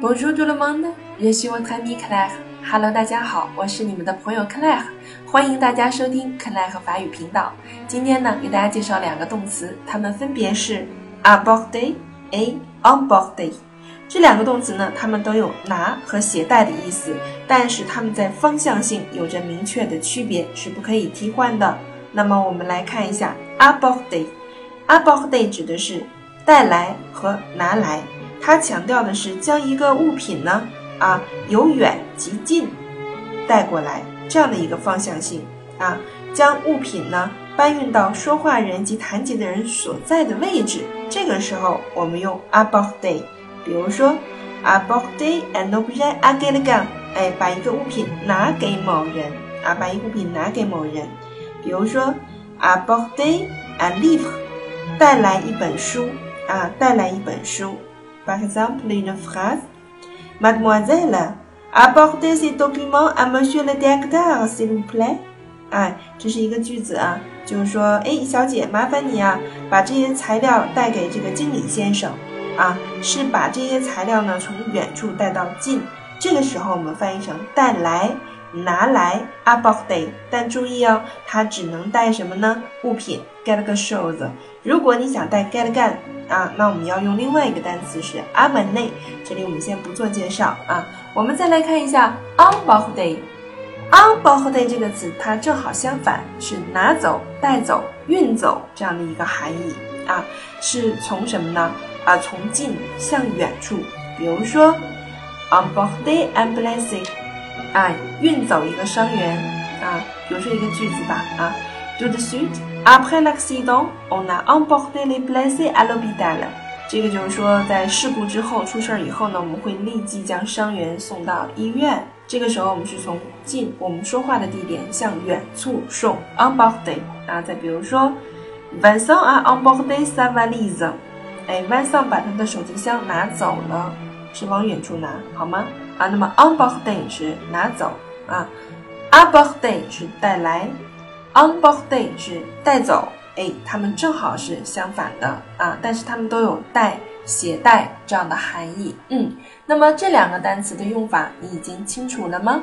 Bonjour tout le monde, je suis votre ami Claire. Hello，大家好，我是你们的朋友 Claire，欢迎大家收听 Claire 法语频道。今天呢，给大家介绍两个动词，它们分别是 aborder a emporter。这两个动词呢，它们都有拿和携带的意思，但是它们在方向性有着明确的区别，是不可以替换的。那么我们来看一下 aborder。aborder 指的是带来和拿来。它强调的是将一个物品呢，啊，由远及近带过来这样的一个方向性啊，将物品呢搬运到说话人及谈及的人所在的位置。这个时候我们用 apporter，比如说 apporter un objet à quelqu'un，哎，把一个物品拿给某人啊，把一个物品拿给某人。比如说 apporter un livre，带来一本书啊，带来一本书。Par exemple, une phrase Mademoiselle, apportez ces documents à Monsieur le directeur, s'il vous plaît. 哎，这是一个句子啊，就是说，哎，小姐，麻烦你啊，把这些材料带给这个经理先生啊，是把这些材料呢从远处带到近。这个时候我们翻译成带来。拿来 apporter，但注意哦，它只能带什么呢？物品 get 个 shows。如果你想带 get gun 啊，那我们要用另外一个单词是 amener。这里我们先不做介绍啊，我们再来看一下 emporter。emporter 这个词它正好相反，是拿走、带走、运走这样的一个含义啊，是从什么呢？啊，从近向远处。比如说 emporter un blessé。啊，运走一个伤员啊，比如说一个句子吧啊，Tout de suite après l'accident, on a emporté les blessés à l'hôpital。这个就是说，在事故之后出事儿以后呢，我们会立即将伤员送到医院。这个时候我们是从近我们说话的地点向远处送 emporté 啊。再比如说，Vincent a emporté sa valise。哎，Vincent 把他的手提箱拿走了，是往远处拿，好吗？啊，那么 emporter 是拿走啊，apporter 是带来 Unbox Day 是带走，哎，它们正好是相反的啊，但是它们都有带、携带这样的含义。嗯，那么这两个单词的用法你已经清楚了吗？